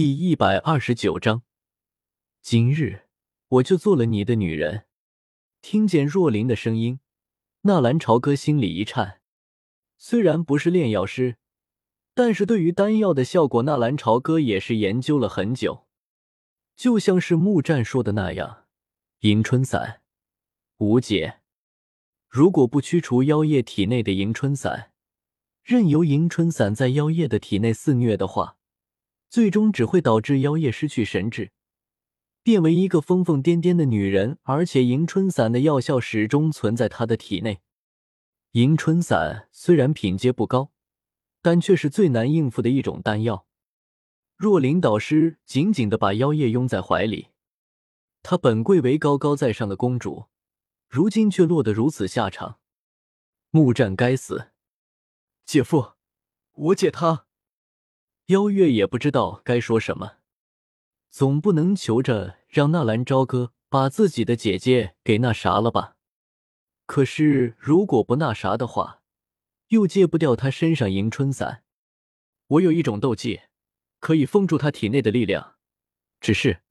第一百二十九章，今日我就做了你的女人。听见若琳的声音，纳兰朝歌心里一颤。虽然不是炼药师，但是对于丹药的效果，纳兰朝歌也是研究了很久。就像是木战说的那样，迎春散无解。如果不驱除妖液体内的迎春散，任由迎春散在妖液的体内肆虐的话，最终只会导致妖夜失去神智，变为一个疯疯癫癫的女人。而且迎春散的药效始终存在她的体内。迎春散虽然品阶不高，但却是最难应付的一种丹药。若琳导师紧紧的把妖夜拥在怀里，她本贵为高高在上的公主，如今却落得如此下场。木战该死！姐夫，我姐她。妖月也不知道该说什么，总不能求着让纳兰朝歌把自己的姐姐给那啥了吧？可是如果不那啥的话，又戒不掉他身上迎春散。我有一种斗技，可以封住他体内的力量，只是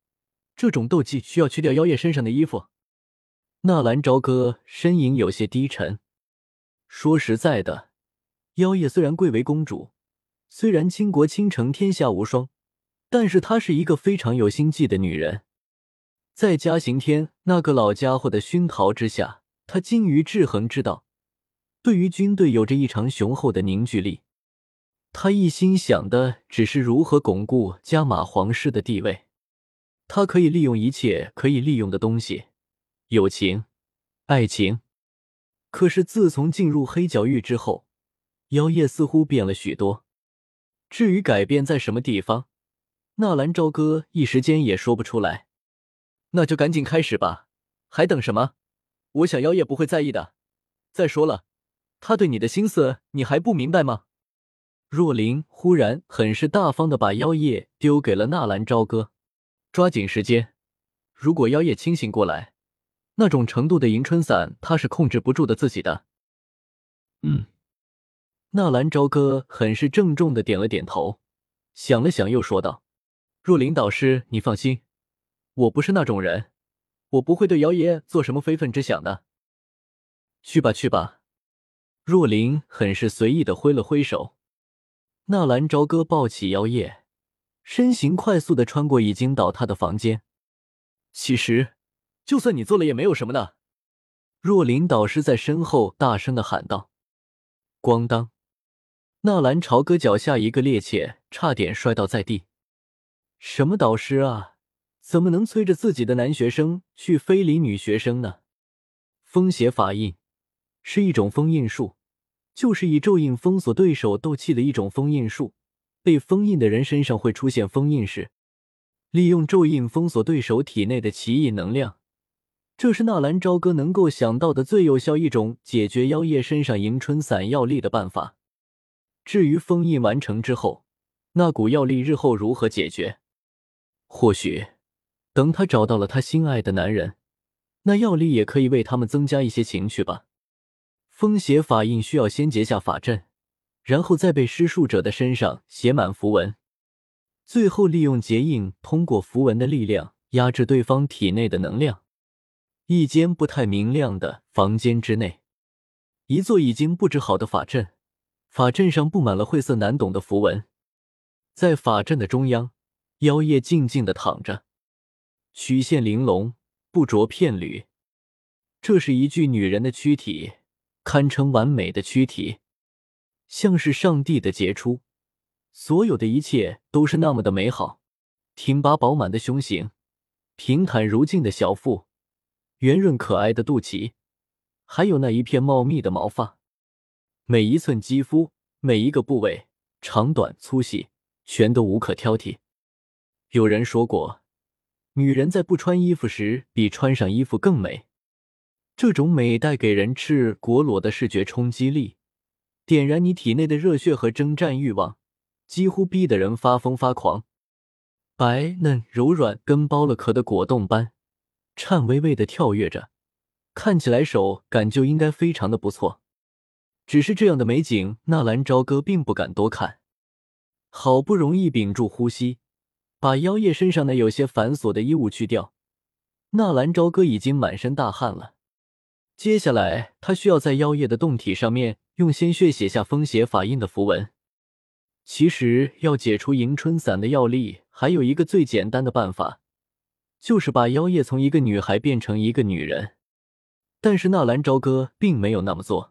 这种斗技需要去掉妖夜身上的衣服。纳兰朝歌身影有些低沉。说实在的，妖夜虽然贵为公主。虽然倾国倾城天下无双，但是她是一个非常有心计的女人。在嘉刑天那个老家伙的熏陶之下，她精于制衡之道，对于军队有着异常雄厚的凝聚力。她一心想的只是如何巩固加玛皇室的地位。她可以利用一切可以利用的东西，友情、爱情。可是自从进入黑角域之后，妖夜似乎变了许多。至于改变在什么地方，纳兰朝歌一时间也说不出来。那就赶紧开始吧，还等什么？我想妖夜不会在意的。再说了，他对你的心思你还不明白吗？若琳忽然很是大方的把妖夜丢给了纳兰朝歌，抓紧时间。如果妖夜清醒过来，那种程度的迎春伞他是控制不住的自己的。嗯。纳兰朝歌很是郑重的点了点头，想了想，又说道：“若琳导师，你放心，我不是那种人，我不会对姚爷做什么非分之想的。去吧，去吧。”若琳很是随意的挥了挥手，纳兰朝歌抱起姚夜，身形快速的穿过已经倒塌的房间。其实，就算你做了也没有什么的。若琳导师在身后大声的喊道：“咣当！”纳兰朝歌脚下一个趔趄，差点摔倒在地。什么导师啊？怎么能催着自己的男学生去非礼女学生呢？封邪法印是一种封印术，就是以咒印封锁对手斗气的一种封印术。被封印的人身上会出现封印时，利用咒印封锁对手体内的奇异能量。这是纳兰朝歌能够想到的最有效一种解决妖夜身上迎春散药力的办法。至于封印完成之后，那股药力日后如何解决？或许等他找到了他心爱的男人，那药力也可以为他们增加一些情趣吧。封邪法印需要先结下法阵，然后再被施术者的身上写满符文，最后利用结印通过符文的力量压制对方体内的能量。一间不太明亮的房间之内，一座已经布置好的法阵。法阵上布满了晦涩难懂的符文，在法阵的中央，妖夜静静的躺着，曲线玲珑，不着片缕。这是一具女人的躯体，堪称完美的躯体，像是上帝的杰出。所有的一切都是那么的美好，挺拔饱满的胸型，平坦如镜的小腹，圆润可爱的肚脐，还有那一片茂密的毛发。每一寸肌肤，每一个部位，长短粗细，全都无可挑剔。有人说过，女人在不穿衣服时，比穿上衣服更美。这种美带给人赤裸裸的视觉冲击力，点燃你体内的热血和征战欲望，几乎逼得人发疯发狂。白嫩柔软，跟剥了壳的果冻般，颤巍巍的跳跃着，看起来手感就应该非常的不错。只是这样的美景，纳兰朝歌并不敢多看。好不容易屏住呼吸，把妖夜身上那有些繁琐的衣物去掉。纳兰朝歌已经满身大汗了，接下来他需要在妖夜的洞体上面用鲜血写下风邪法印的符文。其实要解除迎春散的药力，还有一个最简单的办法，就是把妖夜从一个女孩变成一个女人。但是纳兰朝歌并没有那么做，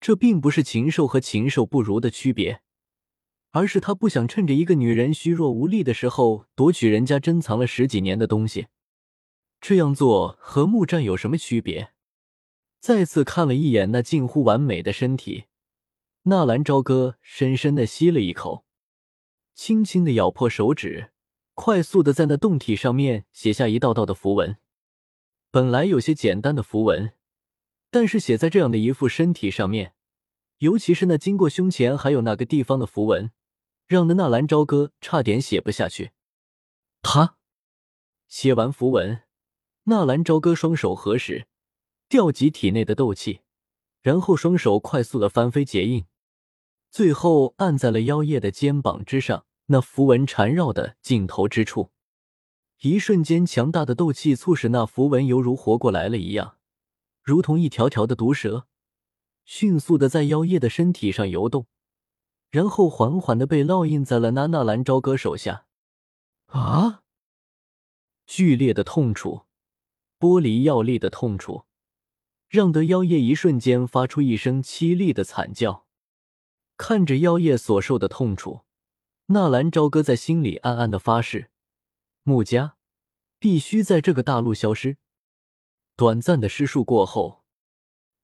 这并不是禽兽和禽兽不如的区别，而是他不想趁着一个女人虚弱无力的时候夺取人家珍藏了十几年的东西。这样做和木战有什么区别？再次看了一眼那近乎完美的身体。纳兰朝歌深深的吸了一口，轻轻的咬破手指，快速的在那洞体上面写下一道道的符文。本来有些简单的符文，但是写在这样的一副身体上面，尤其是那经过胸前还有那个地方的符文，让那纳兰朝歌差点写不下去。他写完符文，纳兰朝歌双手合十，调集体内的斗气，然后双手快速的翻飞结印。最后按在了妖夜的肩膀之上，那符文缠绕的尽头之处，一瞬间，强大的斗气促使那符文犹如活过来了一样，如同一条条的毒蛇，迅速的在妖夜的身体上游动，然后缓缓的被烙印在了那纳兰朝歌手下。啊！剧烈的痛楚，剥离药力的痛楚，让得妖夜一瞬间发出一声凄厉的惨叫。看着妖夜所受的痛楚，纳兰朝歌在心里暗暗的发誓：穆家必须在这个大陆消失。短暂的施术过后，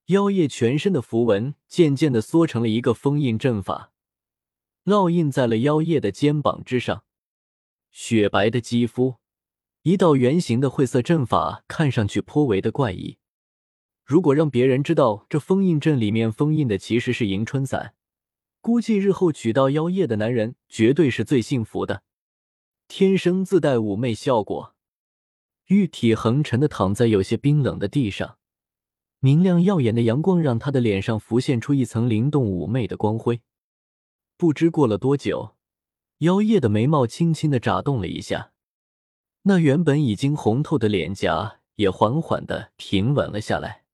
妖夜全身的符文渐渐的缩成了一个封印阵法，烙印在了妖夜的肩膀之上。雪白的肌肤，一道圆形的晦涩阵法，看上去颇为的怪异。如果让别人知道这封印阵里面封印的其实是迎春伞，估计日后娶到妖夜的男人绝对是最幸福的。天生自带妩媚效果，玉体横陈的躺在有些冰冷的地上，明亮耀眼的阳光让他的脸上浮现出一层灵动妩媚的光辉。不知过了多久，妖夜的眉毛轻轻的眨动了一下，那原本已经红透的脸颊也缓缓的平稳了下来。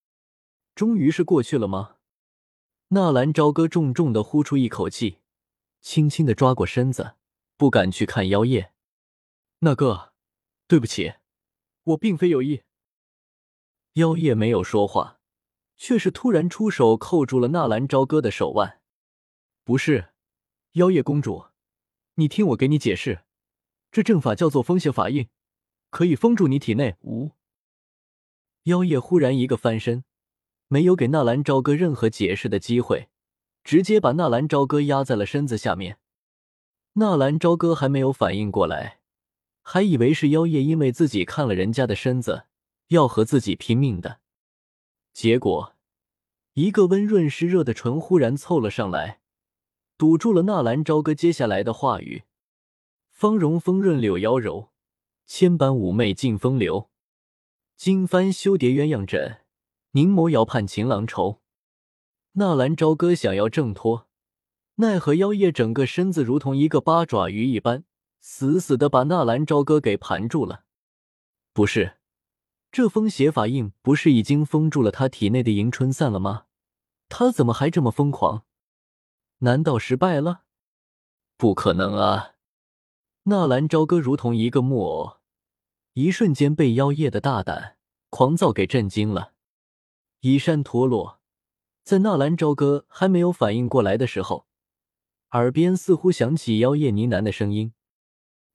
终于是过去了吗？纳兰朝歌重重的呼出一口气，轻轻的抓过身子，不敢去看妖夜。那个，对不起，我并非有意。妖夜没有说话，却是突然出手扣住了纳兰朝歌的手腕。不是，妖夜公主，你听我给你解释，这阵法叫做风邪法印，可以封住你体内。无。妖夜忽然一个翻身。没有给纳兰朝歌任何解释的机会，直接把纳兰朝歌压在了身子下面。纳兰朝歌还没有反应过来，还以为是妖夜因为自己看了人家的身子，要和自己拼命的。结果，一个温润湿热的唇忽然凑了上来，堵住了纳兰朝歌接下来的话语。芳容丰润柳腰柔，千般妩媚尽风流。金幡修叠鸳鸯枕。凝眸遥盼情郎愁，纳兰朝歌想要挣脱，奈何妖夜整个身子如同一个八爪鱼一般，死死的把纳兰朝歌给盘住了。不是，这封邪法印不是已经封住了他体内的迎春散了吗？他怎么还这么疯狂？难道失败了？不可能啊！纳兰朝歌如同一个木偶，一瞬间被妖夜的大胆狂躁给震惊了。以山陀落，在纳兰朝歌还没有反应过来的时候，耳边似乎响起妖夜呢喃的声音：“